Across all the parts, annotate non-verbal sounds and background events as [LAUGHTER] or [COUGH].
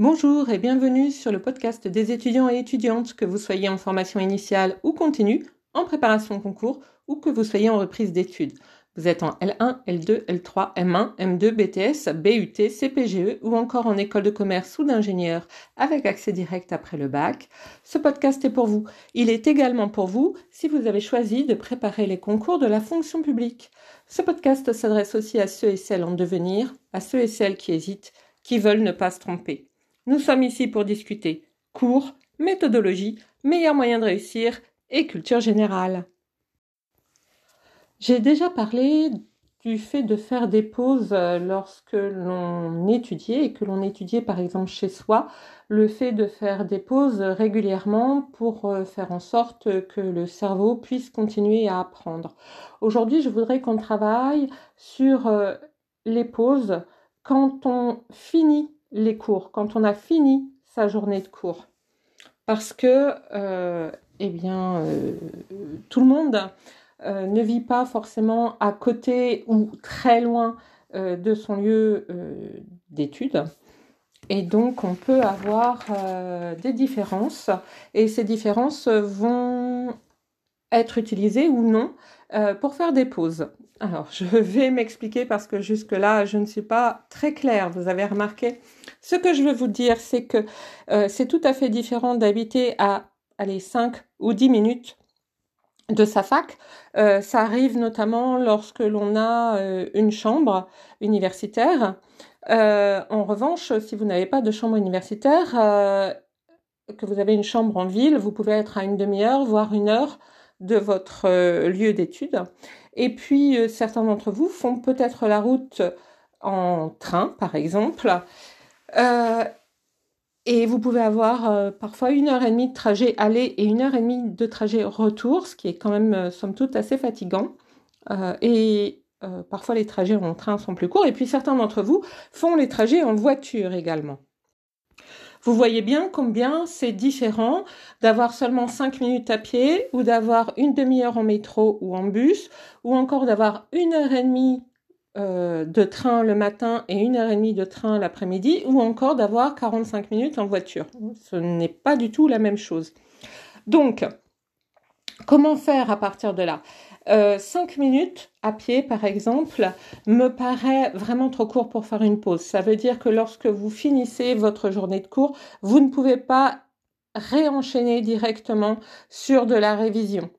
Bonjour et bienvenue sur le podcast des étudiants et étudiantes, que vous soyez en formation initiale ou continue, en préparation concours ou que vous soyez en reprise d'études. Vous êtes en L1, L2, L3, M1, M2, BTS, BUT, CPGE ou encore en école de commerce ou d'ingénieur avec accès direct après le bac. Ce podcast est pour vous. Il est également pour vous si vous avez choisi de préparer les concours de la fonction publique. Ce podcast s'adresse aussi à ceux et celles en devenir, à ceux et celles qui hésitent, qui veulent ne pas se tromper. Nous sommes ici pour discuter cours, méthodologie, meilleurs moyens de réussir et culture générale. J'ai déjà parlé du fait de faire des pauses euh, lorsque l'on étudiait et que l'on étudiait par exemple chez soi, le fait de faire des pauses régulièrement pour euh, faire en sorte que le cerveau puisse continuer à apprendre. Aujourd'hui, je voudrais qu'on travaille sur euh, les pauses quand on finit les cours, quand on a fini sa journée de cours. Parce que, euh, eh bien, euh, tout le monde euh, ne vit pas forcément à côté ou très loin de son lieu d'études. Et donc, on peut avoir des différences. Et ces différences vont être utilisées ou non pour faire des pauses. Alors, je vais m'expliquer parce que jusque-là, je ne suis pas très claire. Vous avez remarqué. Ce que je veux vous dire, c'est que euh, c'est tout à fait différent d'habiter à allez, 5 ou 10 minutes de sa fac. Euh, ça arrive notamment lorsque l'on a euh, une chambre universitaire. en revanche, si vous n'avez pas de chambre universitaire, que vous avez une chambre en ville, vous pouvez être à une demi-heure, voire une heure de votre lieu d'études. Et puis, euh, certains d'entre vous font peut-être la route en train, par exemple. Euh, et vous pouvez avoir euh, parfois une heure et demie de trajet aller et une heure et demie de trajet retour, ce qui est quand même, somme toute, assez fatigant. et parfois, les trajets en train sont plus courts. Et puis, certains d'entre vous font les trajets en voiture également. Vous voyez bien combien c'est différent d'avoir seulement 5 minutes à pied ou d'avoir une demi-heure en métro ou en bus ou encore d'avoir une heure et demie euh, de train le matin et une heure et demie de train l'après-midi ou encore d'avoir 45 minutes en voiture. Ce n'est pas du tout la même chose. Donc, comment faire à partir de là? Euh, cinq minutes à pied, par exemple, me paraît vraiment trop court pour faire une pause. Ça veut dire que lorsque vous finissez votre journée de cours, vous ne pouvez pas réenchaîner directement sur de la révision.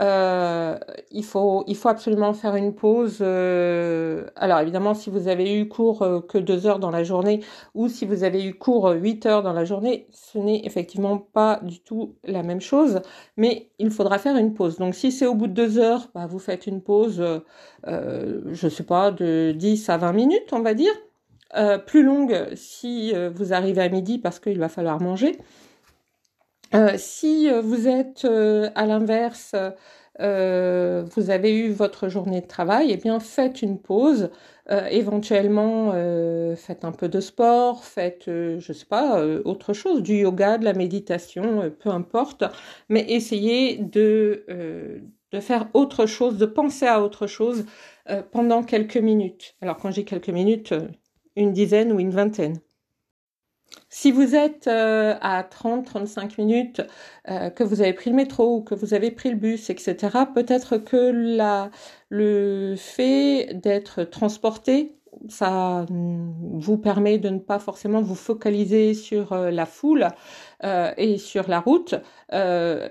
Euh, il, faut, absolument faire une pause. Euh, alors évidemment, si vous avez eu cours euh, que deux heures dans la journée ou si vous avez eu cours huit heures dans la journée, ce n'est effectivement pas du tout la même chose, mais il faudra faire une pause. Donc si c'est au bout de deux heures, bah, vous faites une pause, je sais pas, de 10 à 20 minutes, on va dire. plus longue si vous arrivez à midi parce qu'il va falloir manger. Euh, si euh, vous êtes euh, à l'inverse, vous avez eu votre journée de travail, eh bien faites une pause. éventuellement, faites un peu de sport, faites, je sais pas, autre chose, du yoga, de la méditation, peu importe, mais essayez de faire autre chose, de penser à autre chose pendant quelques minutes. Alors quand j'ai quelques minutes, une dizaine ou une vingtaine. Si vous êtes euh, à 30-35 minutes, euh, que vous avez pris le métro ou que vous avez pris le bus, etc., peut-être que le fait d'être transporté, ça vous permet de ne pas forcément vous focaliser sur euh, la foule et sur la route.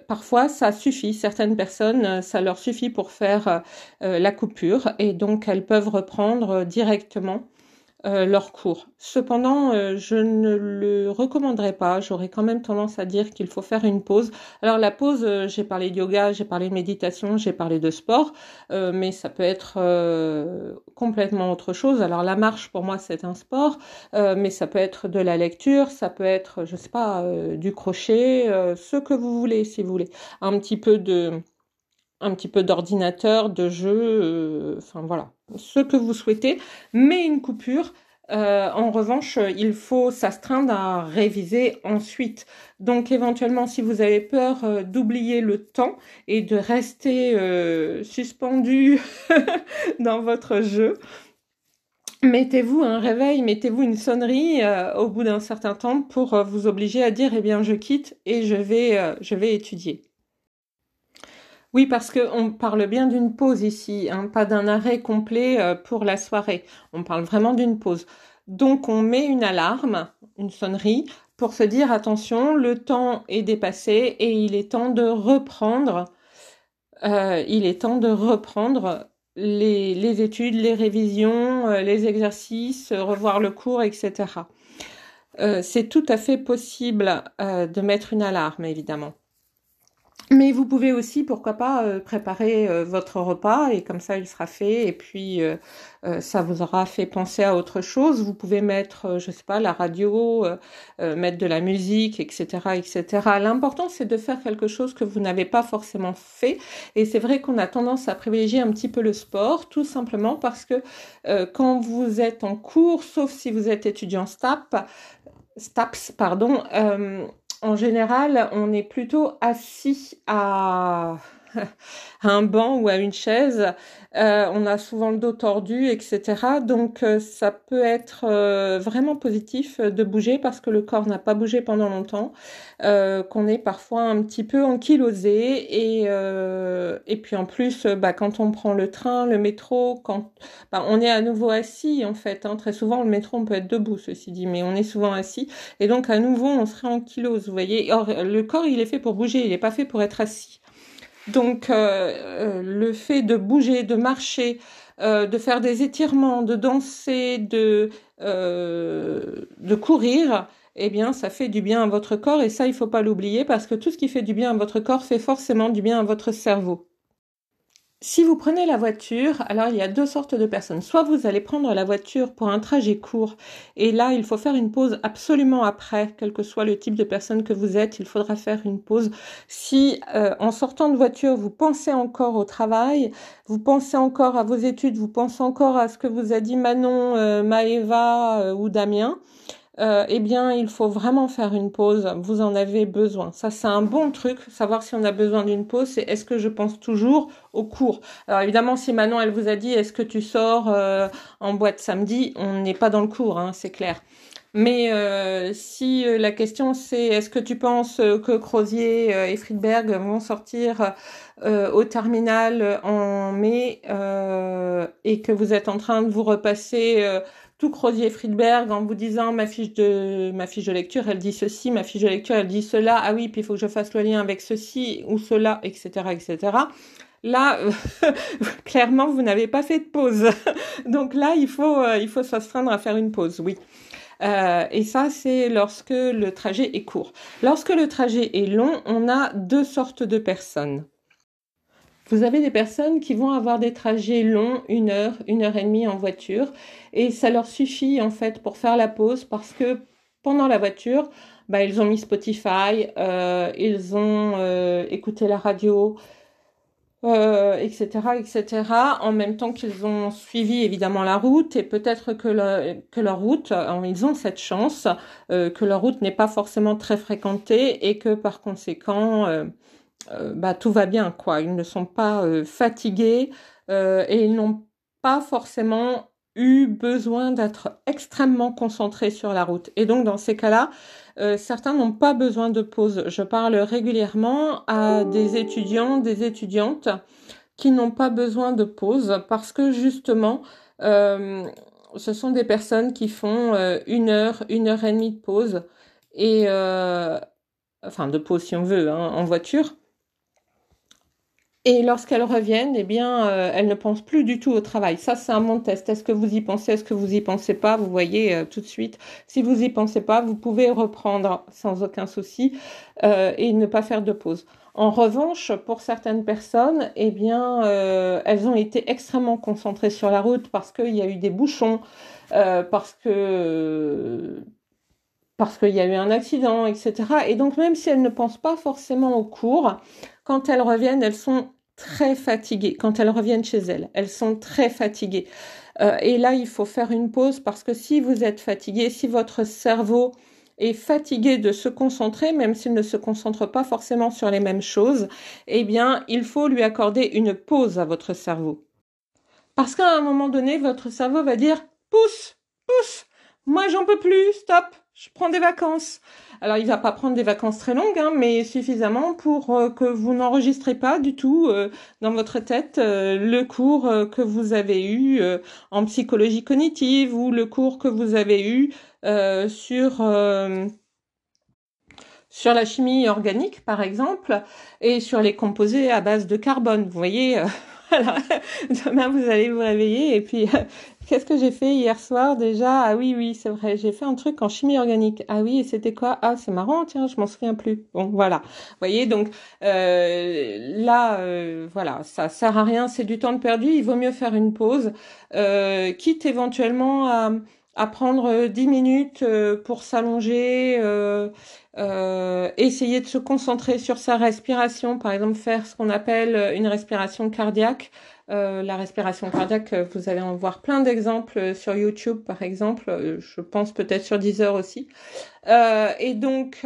parfois, ça suffit. Certaines personnes, ça leur suffit pour faire la coupure et donc elles peuvent reprendre directement euh, leur cours. Cependant, euh, je ne le recommanderais pas. J'aurais quand même tendance à dire qu'il faut faire une pause. Alors la pause, euh, j'ai parlé de yoga, j'ai parlé de méditation, j'ai parlé de sport, mais ça peut être complètement autre chose. Alors la marche, pour moi, c'est un sport, mais ça peut être de la lecture, ça peut être, je sais pas, du crochet, ce que vous voulez, si vous voulez. Un petit peu de un petit peu d'ordinateur, de jeu, euh, enfin voilà, ce que vous souhaitez, mais une coupure. Euh, en revanche, il faut s'astreindre à réviser ensuite. Donc éventuellement, si vous avez peur euh, d'oublier le temps et de rester suspendu [LAUGHS] dans votre jeu, mettez-vous un réveil, mettez-vous une sonnerie au bout d'un certain temps pour vous obliger à dire eh bien je quitte et je vais je vais étudier. Oui, parce qu'on parle bien d'une pause ici, hein, pas d'un arrêt complet pour la soirée. On parle vraiment d'une pause. Donc on met une alarme, une sonnerie, pour se dire attention, le temps est dépassé et il est temps de reprendre. il est temps de reprendre les, études, les révisions, euh, les exercices, euh, revoir le cours, etc. Euh, c'est tout à fait possible de mettre une alarme, évidemment. Mais vous pouvez aussi, pourquoi pas, euh, préparer euh, votre repas et comme ça il sera fait et puis euh, ça vous aura fait penser à autre chose. Vous pouvez mettre, je sais pas, la radio, mettre de la musique, etc., etc. L'important c'est de faire quelque chose que vous n'avez pas forcément fait et c'est vrai qu'on a tendance à privilégier un petit peu le sport, tout simplement parce que quand vous êtes en cours, sauf si vous êtes étudiant STAP, STAPS, pardon, en général, on est plutôt assis à [LAUGHS] un banc ou à une chaise euh, on a souvent le dos tordu, etc. Donc euh, ça peut être euh, vraiment positif de bouger parce que le corps n'a pas bougé pendant longtemps, qu'on est parfois un petit peu ankylosé et et puis en plus, bah, quand on prend le train, le métro, quand bah, on est à nouveau assis en fait. Hein. très souvent le métro on peut être debout, ceci dit, mais on est souvent assis et donc à nouveau on serait ankylose. Vous voyez, Or, le corps il est fait pour bouger, il n'est pas fait pour être assis. Donc euh, euh, le fait de bouger, de marcher, euh, de faire des étirements, de danser, de, de courir, eh bien ça fait du bien à votre corps et ça il faut pas l'oublier parce que tout ce qui fait du bien à votre corps fait forcément du bien à votre cerveau. Si vous prenez la voiture, alors il y a deux sortes de personnes. Soit vous allez prendre la voiture pour un trajet court et là il faut faire une pause absolument après, quel que soit le type de personne que vous êtes, il faudra faire une pause. Si euh, en sortant de voiture vous pensez encore au travail, vous pensez encore à vos études, vous pensez encore à ce que vous a dit Manon, euh, Maëva euh, ou Damien, euh, eh bien, il faut vraiment faire une pause. Vous en avez besoin. Ça, c'est un bon truc. Savoir si on a besoin d'une pause, c'est est-ce que je pense toujours au cours. Alors évidemment, si Manon, elle vous a dit, est-ce que tu sors euh, en boîte samedi, on n'est pas dans le cours, hein, c'est clair. Mais euh, si la question c'est est-ce que tu penses que Crozier et Friedberg vont sortir au terminal en mai et que vous êtes en train de vous repasser tout Crozier Friedberg en vous disant ma fiche de ma fiche de lecture elle dit ceci, ma fiche de lecture elle dit cela, ah oui puis il faut que je fasse le lien avec ceci ou cela, etc. etc. Là, [LAUGHS] clairement, vous n'avez pas fait de pause. [LAUGHS] Donc là, il faut, euh, il faut s'astreindre à faire une pause, oui. Euh, et ça, c'est lorsque le trajet est court. Lorsque le trajet est long, on a deux sortes de personnes. Vous avez des personnes qui vont avoir des trajets longs, une heure, une heure et demie en voiture, et ça leur suffit en fait pour faire la pause parce que pendant la voiture, bah, ils ont mis Spotify, euh, ils ont euh, écouté la radio, etc., euh, etc. En même temps qu'ils ont suivi évidemment la route et peut-être que, leur route, ils ont cette chance que leur route n'est pas forcément très fréquentée et que par conséquent bah, tout va bien, quoi. Ils ne sont pas euh, fatigués euh, et ils n'ont pas forcément eu besoin d'être extrêmement concentrés sur la route. Et donc dans ces cas-là, certains n'ont pas besoin de pause. Je parle régulièrement à des étudiants, des étudiantes qui n'ont pas besoin de pause parce que justement, ce sont des personnes qui font une heure, une heure et demie de pause et enfin de pause si on veut hein, en voiture et lorsqu'elles reviennent, eh bien, euh, elles ne pensent plus du tout au travail. Ça, c'est un bon test. Est-ce que vous y pensez Est-ce que vous y pensez pas? Vous voyez euh, tout de suite. Si vous y pensez pas, vous pouvez reprendre sans aucun souci euh, et ne pas faire de pause. En revanche, pour certaines personnes, eh bien, elles ont été extrêmement concentrées sur la route parce qu'il y a eu des bouchons, parce que parce qu'il y a eu un accident, etc. Et donc, même si elles ne pensent pas forcément au cours, quand elles reviennent, elles sont très fatiguées. Quand elles reviennent chez elles, elles sont très fatiguées. Euh, et là, il faut faire une pause parce que si vous êtes fatigué, si votre cerveau est fatigué de se concentrer, même s'il ne se concentre pas forcément sur les mêmes choses, eh bien, il faut lui accorder une pause à votre cerveau. Parce qu'à un moment donné, votre cerveau va dire pousse, pousse. Moi, j'en peux plus, stop, je prends des vacances. Alors, il va pas prendre des vacances très longues, hein, mais suffisamment pour euh, que vous n'enregistrez pas du tout euh, dans votre tête euh, le cours que vous avez eu en psychologie cognitive ou le cours que vous avez eu sur sur la chimie organique, par exemple, et sur les composés à base de carbone. Vous voyez, [LAUGHS] voilà. Demain, vous allez vous réveiller et puis, qu'est-ce que j'ai fait hier soir déjà? Ah oui, oui, c'est vrai, j'ai fait un truc en chimie organique. Ah oui, et c'était quoi? Ah, c'est marrant, tiens, je m'en souviens plus. Bon, voilà. Vous voyez, donc euh, là, euh, voilà, ça sert à rien, c'est du temps de perdu. Il vaut mieux faire une pause, euh, quitte éventuellement à à prendre 10 minutes pour s'allonger, euh, euh, essayer de se concentrer sur sa respiration, par exemple faire ce qu'on appelle une respiration cardiaque. Euh, la respiration cardiaque, vous allez en voir plein d'exemples sur YouTube, par exemple. Je pense peut-être sur Deezer aussi. Euh, et donc,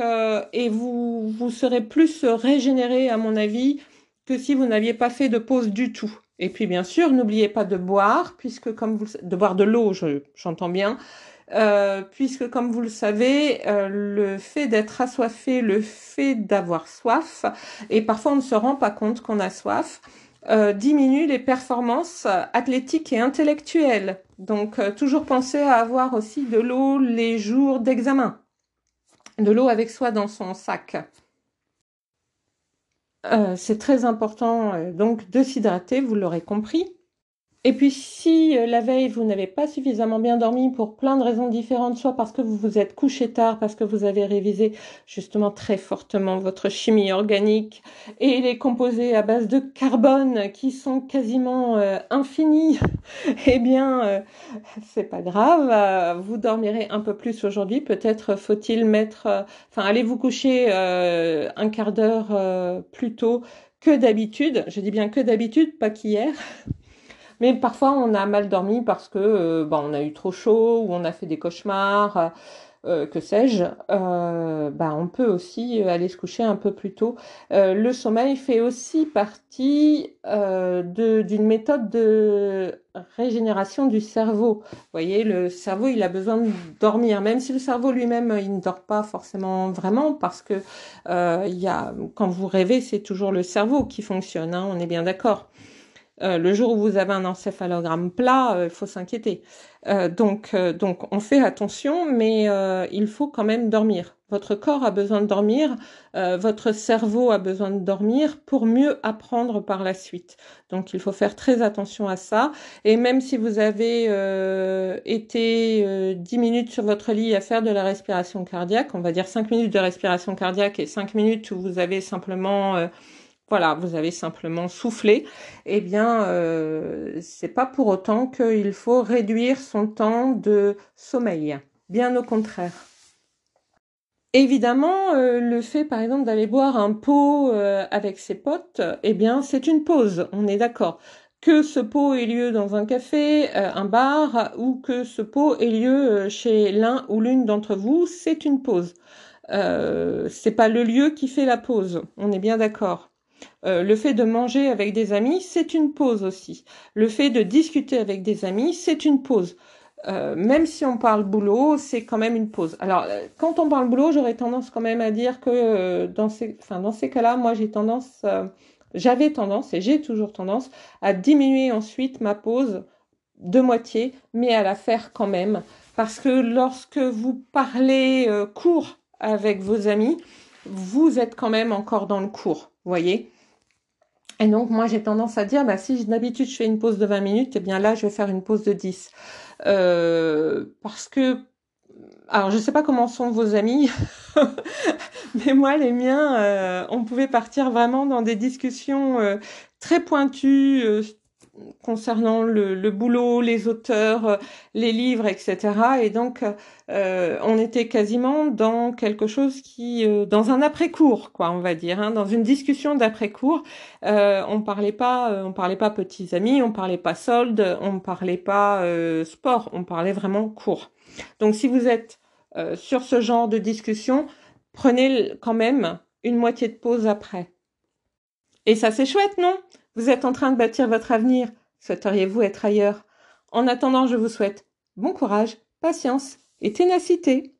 et vous vous serez plus régénéré, à mon avis, que si vous n'aviez pas fait de pause du tout. Et puis bien sûr, n'oubliez pas de boire, puisque comme vous de boire de l'eau, j'entends bien, euh, puisque comme vous le savez, euh, le fait d'être assoiffé, le fait d'avoir soif, et parfois on ne se rend pas compte qu'on a soif, euh, diminue les performances athlétiques et intellectuelles. Donc toujours penser à avoir aussi de l'eau les jours d'examen, de l'eau avec soi dans son sac. C'est très important donc de s'hydrater, vous l'aurez compris. Et puis si euh, la veille vous n'avez pas suffisamment bien dormi pour plein de raisons différentes, soit parce que vous vous êtes couché tard, parce que vous avez révisé justement très fortement votre chimie organique et les composés à base de carbone qui sont quasiment euh, infinis, [LAUGHS] eh bien euh, c'est pas grave, vous dormirez un peu plus aujourd'hui. Peut-être faut-il mettre, enfin allez vous coucher un quart d'heure plus tôt que d'habitude. Je dis bien que d'habitude, pas qu'hier. Mais parfois, on a mal dormi parce que euh, bah, on a eu trop chaud ou on a fait des cauchemars, euh, que sais-je. Euh, bah, on peut aussi aller se coucher un peu plus tôt. le sommeil fait aussi partie d'une méthode de régénération du cerveau. Vous voyez, le cerveau, il a besoin de dormir, même si le cerveau lui-même, il ne dort pas forcément vraiment, parce que il y a, quand vous rêvez, c'est toujours le cerveau qui fonctionne. Hein, on est bien d'accord. Euh, le jour où vous avez un encéphalogramme plat, euh, il faut s'inquiéter. Euh, donc, donc, on fait attention, mais il faut quand même dormir. Votre corps a besoin de dormir, votre cerveau a besoin de dormir pour mieux apprendre par la suite. Donc, il faut faire très attention à ça. Et même si vous avez été 10 minutes sur votre lit à faire de la respiration cardiaque, on va dire 5 minutes de respiration cardiaque et 5 minutes où vous avez simplement voilà, vous avez simplement soufflé, eh bien, euh, c'est pas pour autant qu'il faut réduire son temps de sommeil. Bien au contraire. Évidemment, euh, le fait, par exemple, d'aller boire un pot euh, avec ses potes, eh bien, c'est une pause. On est d'accord. Que ce pot ait lieu dans un café, euh, un bar, ou que ce pot ait lieu chez l'un ou l'une d'entre vous, c'est une pause. c'est pas le lieu qui fait la pause. On est bien d'accord. Euh, le fait de manger avec des amis, c'est une pause aussi. Le fait de discuter avec des amis, c'est une pause. Euh, même si on parle boulot, c'est quand même une pause. Alors, euh, quand on parle boulot, j'aurais tendance quand même à dire que dans ces, cas-là, moi, j'ai tendance, j'avais tendance et j'ai toujours tendance à diminuer ensuite ma pause de moitié, mais à la faire quand même. Parce que lorsque vous parlez court avec vos amis, vous êtes quand même encore dans le cours, voyez? Et donc, moi, j'ai tendance à dire, bah, si d'habitude je fais une pause de 20 minutes, eh bien là, je vais faire une pause de 10. Euh, parce que, alors, je sais pas comment sont vos amis, [LAUGHS] mais moi, les miens, euh, on pouvait partir vraiment dans des discussions euh, très pointues, concernant le, boulot, les auteurs, euh, les livres, etc. Et donc, euh, on était quasiment dans quelque chose qui, euh, dans un après-cours, quoi, on va dire, hein, dans une discussion d'après-cours. on parlait pas, on parlait pas petits amis, on parlait pas soldes, on parlait pas sport, on parlait vraiment cours. Donc, si vous êtes sur ce genre de discussion, prenez quand même une moitié de pause après. Et ça, c'est chouette, non? Vous êtes en train de bâtir votre avenir. Souhaiteriez-vous être ailleurs? En attendant, je vous souhaite bon courage, patience et ténacité.